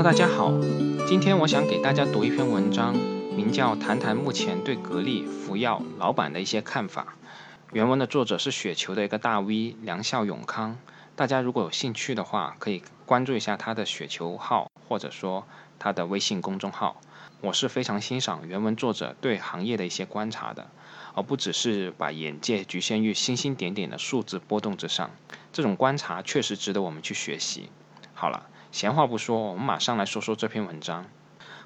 那大家好，今天我想给大家读一篇文章，名叫《谈谈目前对格力、福耀老板的一些看法》。原文的作者是雪球的一个大 V 梁孝永康，大家如果有兴趣的话，可以关注一下他的雪球号，或者说他的微信公众号。我是非常欣赏原文作者对行业的一些观察的，而不只是把眼界局限于星星点点的数字波动之上。这种观察确实值得我们去学习。好了，闲话不说，我们马上来说说这篇文章。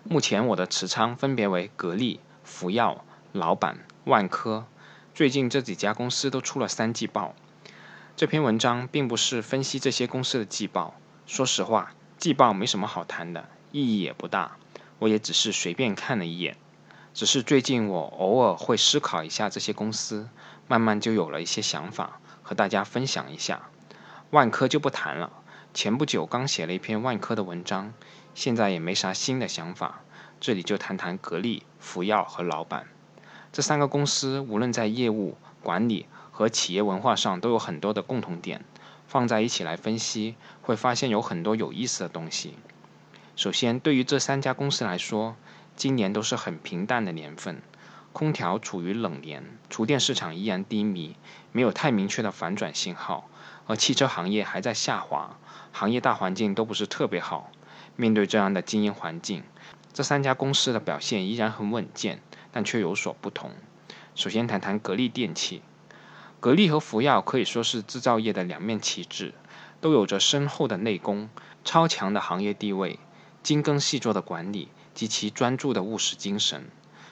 目前我的持仓分别为格力、福耀、老板、万科。最近这几家公司都出了三季报。这篇文章并不是分析这些公司的季报，说实话，季报没什么好谈的，意义也不大。我也只是随便看了一眼。只是最近我偶尔会思考一下这些公司，慢慢就有了一些想法，和大家分享一下。万科就不谈了。前不久刚写了一篇万科的文章，现在也没啥新的想法。这里就谈谈格力、福耀和老板这三个公司，无论在业务管理和企业文化上都有很多的共同点，放在一起来分析，会发现有很多有意思的东西。首先，对于这三家公司来说，今年都是很平淡的年份，空调处于冷年，厨电市场依然低迷，没有太明确的反转信号，而汽车行业还在下滑。行业大环境都不是特别好，面对这样的经营环境，这三家公司的表现依然很稳健，但却有所不同。首先谈谈格力电器，格力和福耀可以说是制造业的两面旗帜，都有着深厚的内功、超强的行业地位、精耕细作的管理及其专注的务实精神。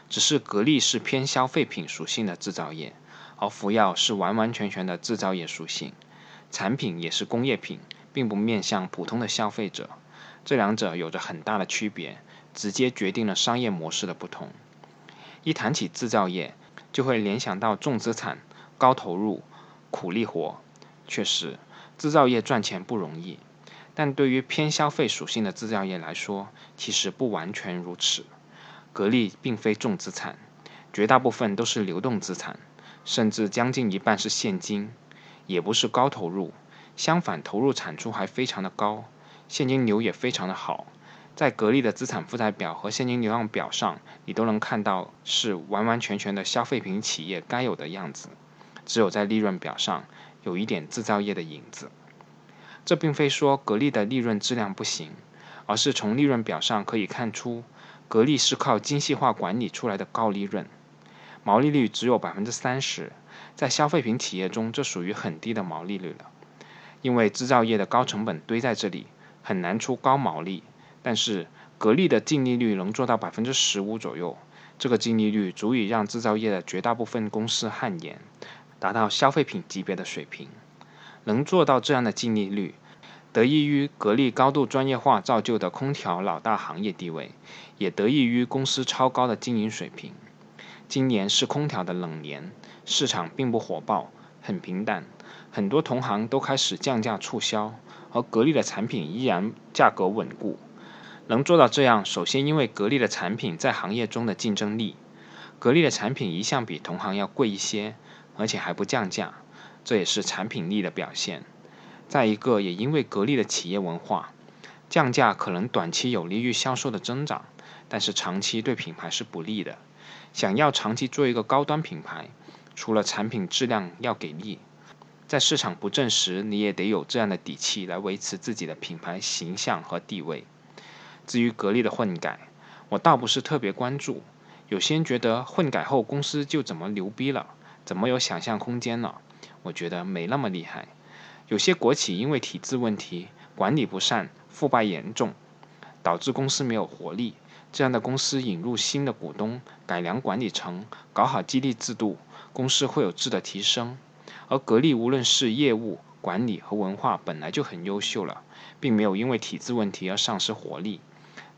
只是格力是偏消费品属性的制造业，而福耀是完完全全的制造业属性，产品也是工业品。并不面向普通的消费者，这两者有着很大的区别，直接决定了商业模式的不同。一谈起制造业，就会联想到重资产、高投入、苦力活。确实，制造业赚钱不容易，但对于偏消费属性的制造业来说，其实不完全如此。格力并非重资产，绝大部分都是流动资产，甚至将近一半是现金，也不是高投入。相反，投入产出还非常的高，现金流也非常的好。在格力的资产负债表和现金流量表上，你都能看到是完完全全的消费品企业该有的样子。只有在利润表上有一点制造业的影子。这并非说格力的利润质量不行，而是从利润表上可以看出，格力是靠精细化管理出来的高利润，毛利率只有百分之三十，在消费品企业中，这属于很低的毛利率了。因为制造业的高成本堆在这里，很难出高毛利。但是格力的净利率能做到百分之十五左右，这个净利率足以让制造业的绝大部分公司汗颜，达到消费品级别的水平。能做到这样的净利率，得益于格力高度专业化造就的空调老大行业地位，也得益于公司超高的经营水平。今年是空调的冷年，市场并不火爆，很平淡。很多同行都开始降价促销，而格力的产品依然价格稳固。能做到这样，首先因为格力的产品在行业中的竞争力，格力的产品一向比同行要贵一些，而且还不降价，这也是产品力的表现。再一个，也因为格力的企业文化，降价可能短期有利于销售的增长，但是长期对品牌是不利的。想要长期做一个高端品牌，除了产品质量要给力。在市场不振时，你也得有这样的底气来维持自己的品牌形象和地位。至于格力的混改，我倒不是特别关注。有些人觉得混改后公司就怎么牛逼了，怎么有想象空间了？我觉得没那么厉害。有些国企因为体制问题、管理不善、腐败严重，导致公司没有活力。这样的公司引入新的股东，改良管理层，搞好激励制度，公司会有质的提升。而格力无论是业务管理和文化本来就很优秀了，并没有因为体制问题而丧失活力。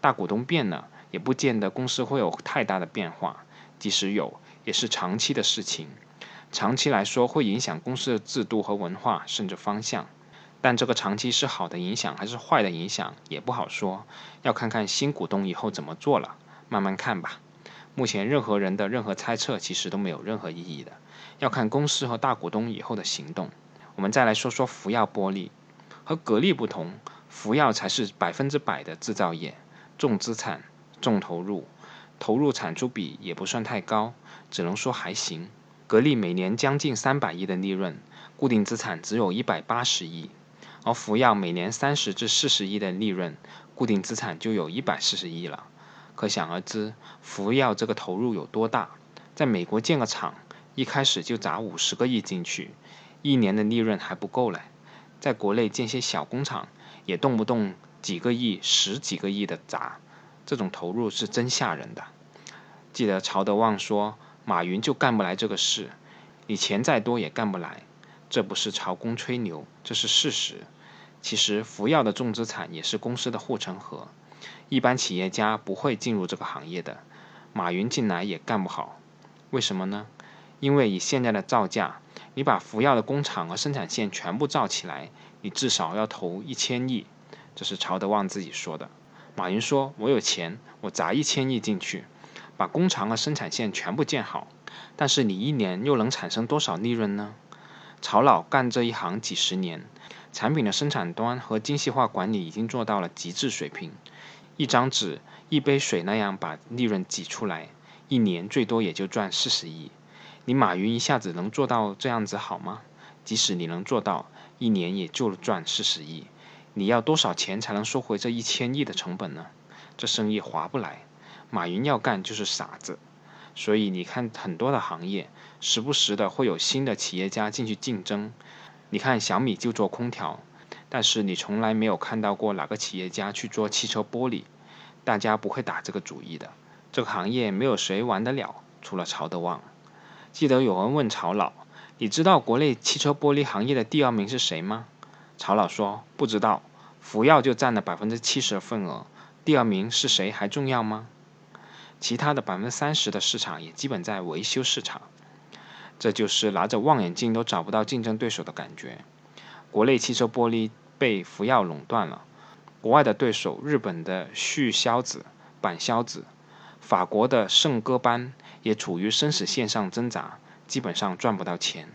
大股东变了，也不见得公司会有太大的变化，即使有，也是长期的事情。长期来说会影响公司的制度和文化甚至方向，但这个长期是好的影响还是坏的影响也不好说，要看看新股东以后怎么做了，慢慢看吧。目前任何人的任何猜测其实都没有任何意义的。要看公司和大股东以后的行动。我们再来说说福耀玻璃，和格力不同，福耀才是百分之百的制造业，重资产、重投入，投入产出比也不算太高，只能说还行。格力每年将近三百亿的利润，固定资产只有一百八十亿，而福耀每年三十至四十亿的利润，固定资产就有一百四十亿了。可想而知，福耀这个投入有多大。在美国建个厂，一开始就砸五十个亿进去，一年的利润还不够嘞。在国内建些小工厂，也动不动几个亿、十几个亿的砸，这种投入是真吓人的。记得曹德旺说，马云就干不来这个事，你钱再多也干不来。这不是曹公吹牛，这是事实。其实福耀的重资产也是公司的护城河，一般企业家不会进入这个行业的，马云进来也干不好。为什么呢？因为以现在的造价，你把福耀的工厂和生产线全部造起来，你至少要投一千亿。这是曹德旺自己说的。马云说：“我有钱，我砸一千亿进去，把工厂和生产线全部建好。但是你一年又能产生多少利润呢？”曹老干这一行几十年，产品的生产端和精细化管理已经做到了极致水平。一张纸、一杯水那样把利润挤出来。一年最多也就赚四十亿，你马云一下子能做到这样子好吗？即使你能做到，一年也就赚四十亿，你要多少钱才能收回这一千亿的成本呢？这生意划不来。马云要干就是傻子。所以你看很多的行业，时不时的会有新的企业家进去竞争。你看小米就做空调，但是你从来没有看到过哪个企业家去做汽车玻璃，大家不会打这个主意的。这个行业没有谁玩得了，除了曹德旺。记得有人问曹老：“你知道国内汽车玻璃行业的第二名是谁吗？”曹老说：“不知道。”福耀就占了百分之七十的份额，第二名是谁还重要吗？其他的百分之三十的市场也基本在维修市场。这就是拿着望远镜都找不到竞争对手的感觉。国内汽车玻璃被福耀垄断了，国外的对手日本的旭硝子、板硝子。法国的圣戈班也处于生死线上挣扎，基本上赚不到钱，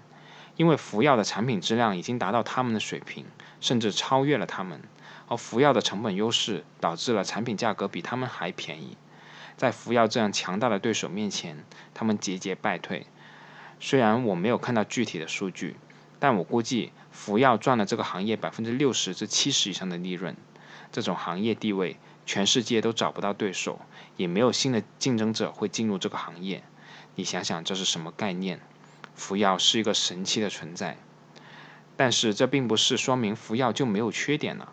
因为福耀的产品质量已经达到他们的水平，甚至超越了他们，而福耀的成本优势导致了产品价格比他们还便宜，在福耀这样强大的对手面前，他们节节败退。虽然我没有看到具体的数据，但我估计福耀赚了这个行业百分之六十至七十以上的利润，这种行业地位。全世界都找不到对手，也没有新的竞争者会进入这个行业。你想想，这是什么概念？福耀是一个神奇的存在，但是这并不是说明福耀就没有缺点了。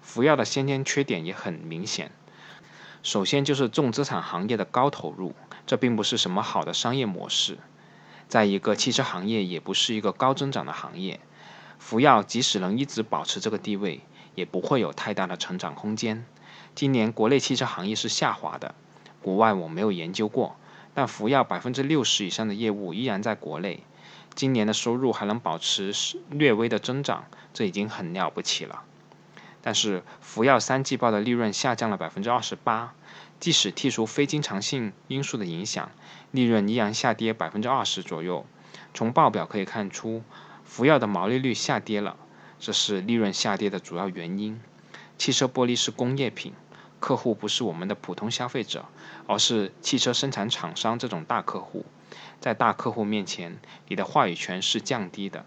福耀的先天缺点也很明显。首先就是重资产行业的高投入，这并不是什么好的商业模式。在一个汽车行业也不是一个高增长的行业，福耀即使能一直保持这个地位，也不会有太大的成长空间。今年国内汽车行业是下滑的，国外我没有研究过，但福耀百分之六十以上的业务依然在国内，今年的收入还能保持略微的增长，这已经很了不起了。但是福耀三季报的利润下降了百分之二十八，即使剔除非经常性因素的影响，利润依然下跌百分之二十左右。从报表可以看出，福耀的毛利率下跌了，这是利润下跌的主要原因。汽车玻璃是工业品。客户不是我们的普通消费者，而是汽车生产厂商这种大客户。在大客户面前，你的话语权是降低的。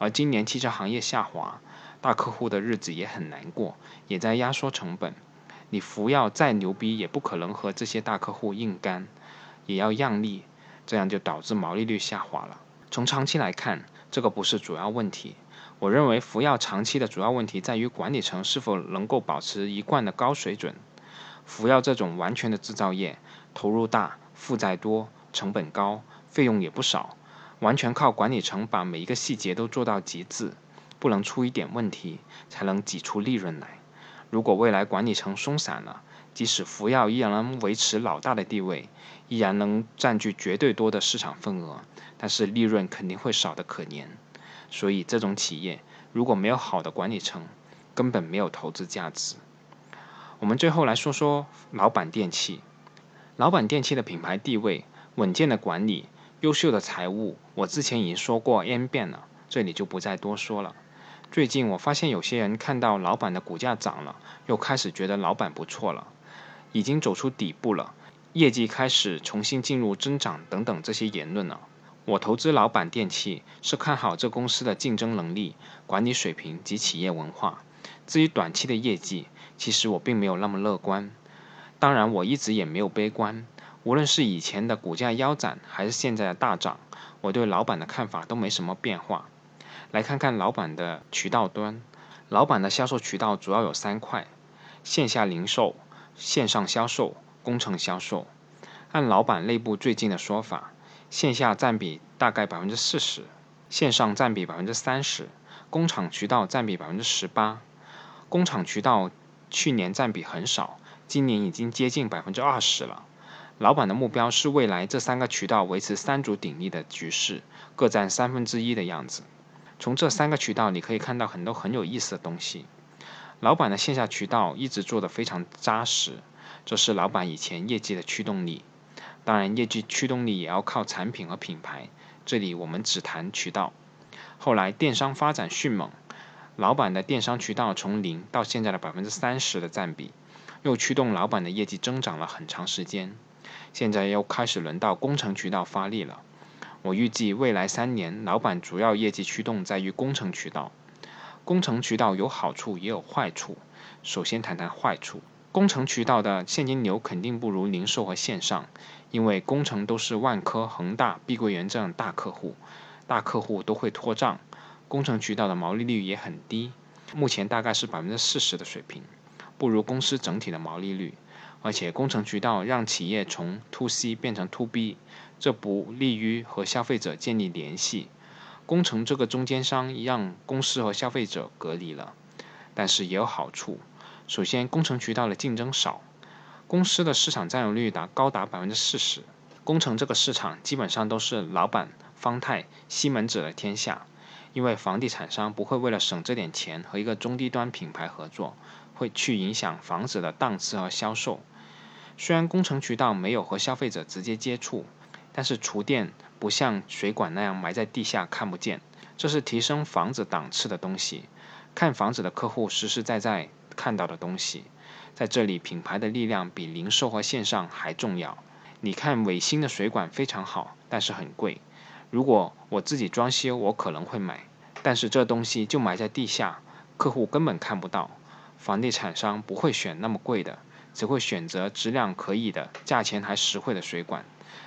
而今年汽车行业下滑，大客户的日子也很难过，也在压缩成本。你福耀再牛逼，也不可能和这些大客户硬干，也要让利，这样就导致毛利率下滑了。从长期来看，这个不是主要问题。我认为福耀长期的主要问题在于管理层是否能够保持一贯的高水准。福耀这种完全的制造业，投入大、负债多、成本高、费用也不少，完全靠管理层把每一个细节都做到极致，不能出一点问题，才能挤出利润来。如果未来管理层松散了，即使福耀依然能维持老大的地位，依然能占据绝对多的市场份额，但是利润肯定会少得可怜。所以这种企业如果没有好的管理层，根本没有投资价值。我们最后来说说老板电器。老板电器的品牌地位、稳健的管理、优秀的财务，我之前已经说过 n 遍了，这里就不再多说了。最近我发现有些人看到老板的股价涨了，又开始觉得老板不错了，已经走出底部了，业绩开始重新进入增长等等这些言论了。我投资老板电器是看好这公司的竞争能力、管理水平及企业文化。至于短期的业绩，其实我并没有那么乐观。当然，我一直也没有悲观。无论是以前的股价腰斩，还是现在的大涨，我对老板的看法都没什么变化。来看看老板的渠道端，老板的销售渠道主要有三块：线下零售、线上销售、工程销售。按老板内部最近的说法。线下占比大概百分之四十，线上占比百分之三十，工厂渠道占比百分之十八。工厂渠道去年占比很少，今年已经接近百分之二十了。老板的目标是未来这三个渠道维持三足鼎立的局势，各占三分之一的样子。从这三个渠道你可以看到很多很有意思的东西。老板的线下渠道一直做得非常扎实，这是老板以前业绩的驱动力。当然，业绩驱动力也要靠产品和品牌。这里我们只谈渠道。后来电商发展迅猛，老板的电商渠道从零到现在的百分之三十的占比，又驱动老板的业绩增长了很长时间。现在又开始轮到工程渠道发力了。我预计未来三年，老板主要业绩驱动在于工程渠道。工程渠道有好处也有坏处。首先谈谈坏处。工程渠道的现金流肯定不如零售和线上，因为工程都是万科、恒大、碧桂园这样大客户，大客户都会拖账，工程渠道的毛利率也很低，目前大概是百分之四十的水平，不如公司整体的毛利率。而且工程渠道让企业从 to C 变成 to B，这不利于和消费者建立联系。工程这个中间商让公司和消费者隔离了，但是也有好处。首先，工程渠道的竞争少，公司的市场占有率达高达百分之四十。工程这个市场基本上都是老板、方太、西门子的天下，因为房地产商不会为了省这点钱和一个中低端品牌合作，会去影响房子的档次和销售。虽然工程渠道没有和消费者直接接触，但是厨电不像水管那样埋在地下看不见，这是提升房子档次的东西。看房子的客户实实在在。看到的东西，在这里品牌的力量比零售和线上还重要。你看伟星的水管非常好，但是很贵。如果我自己装修，我可能会买，但是这东西就埋在地下，客户根本看不到。房地产商不会选那么贵的，只会选择质量可以的、价钱还实惠的水管。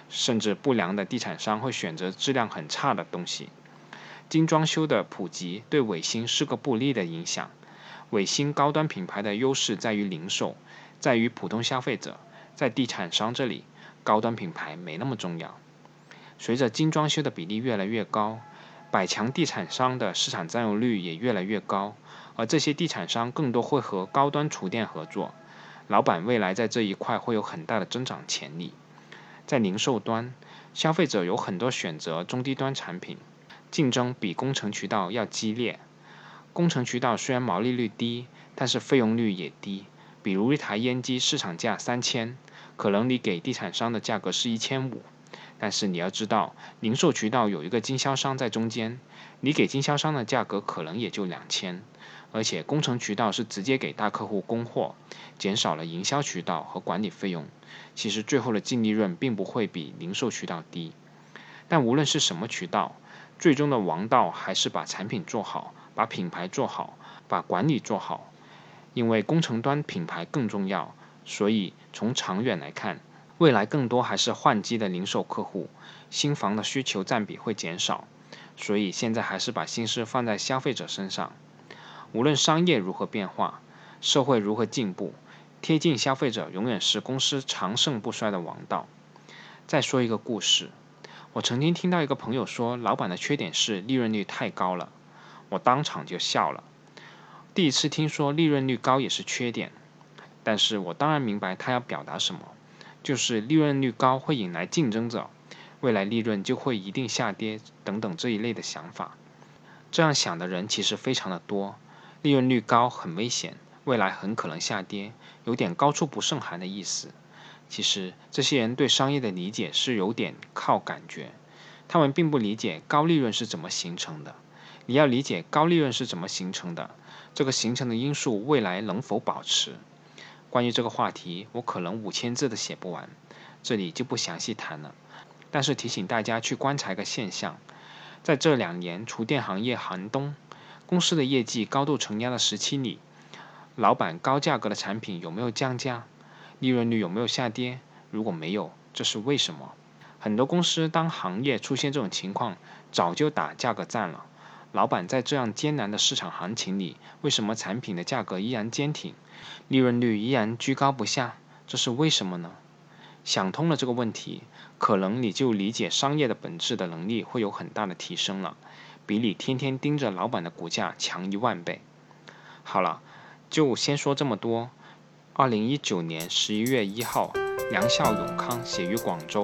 甚至不良的地产商会选择质量很差的东西。精装修的普及对伟星是个不利的影响。伟星高端品牌的优势在于零售，在于普通消费者，在地产商这里，高端品牌没那么重要。随着精装修的比例越来越高，百强地产商的市场占有率也越来越高，而这些地产商更多会和高端厨电合作，老板未来在这一块会有很大的增长潜力。在零售端，消费者有很多选择中低端产品，竞争比工程渠道要激烈。工程渠道虽然毛利率低，但是费用率也低。比如一台烟机市场价三千，可能你给地产商的价格是一千五。但是你要知道，零售渠道有一个经销商在中间，你给经销商的价格可能也就两千。而且工程渠道是直接给大客户供货，减少了营销渠道和管理费用。其实最后的净利润并不会比零售渠道低。但无论是什么渠道，最终的王道还是把产品做好。把品牌做好，把管理做好，因为工程端品牌更重要，所以从长远来看，未来更多还是换机的零售客户，新房的需求占比会减少，所以现在还是把心思放在消费者身上。无论商业如何变化，社会如何进步，贴近消费者永远是公司长盛不衰的王道。再说一个故事，我曾经听到一个朋友说，老板的缺点是利润率太高了。我当场就笑了。第一次听说利润率高也是缺点，但是我当然明白他要表达什么，就是利润率高会引来竞争者，未来利润就会一定下跌等等这一类的想法。这样想的人其实非常的多，利润率高很危险，未来很可能下跌，有点高处不胜寒的意思。其实这些人对商业的理解是有点靠感觉，他们并不理解高利润是怎么形成的。你要理解高利润是怎么形成的，这个形成的因素未来能否保持。关于这个话题，我可能五千字都写不完，这里就不详细谈了。但是提醒大家去观察一个现象，在这两年厨电行业寒冬，公司的业绩高度承压的时期里，老板高价格的产品有没有降价？利润率有没有下跌？如果没有，这是为什么？很多公司当行业出现这种情况，早就打价格战了。老板在这样艰难的市场行情里，为什么产品的价格依然坚挺，利润率依然居高不下？这是为什么呢？想通了这个问题，可能你就理解商业的本质的能力会有很大的提升了，比你天天盯着老板的股价强一万倍。好了，就先说这么多。二零一九年十一月一号，梁孝永康写于广州。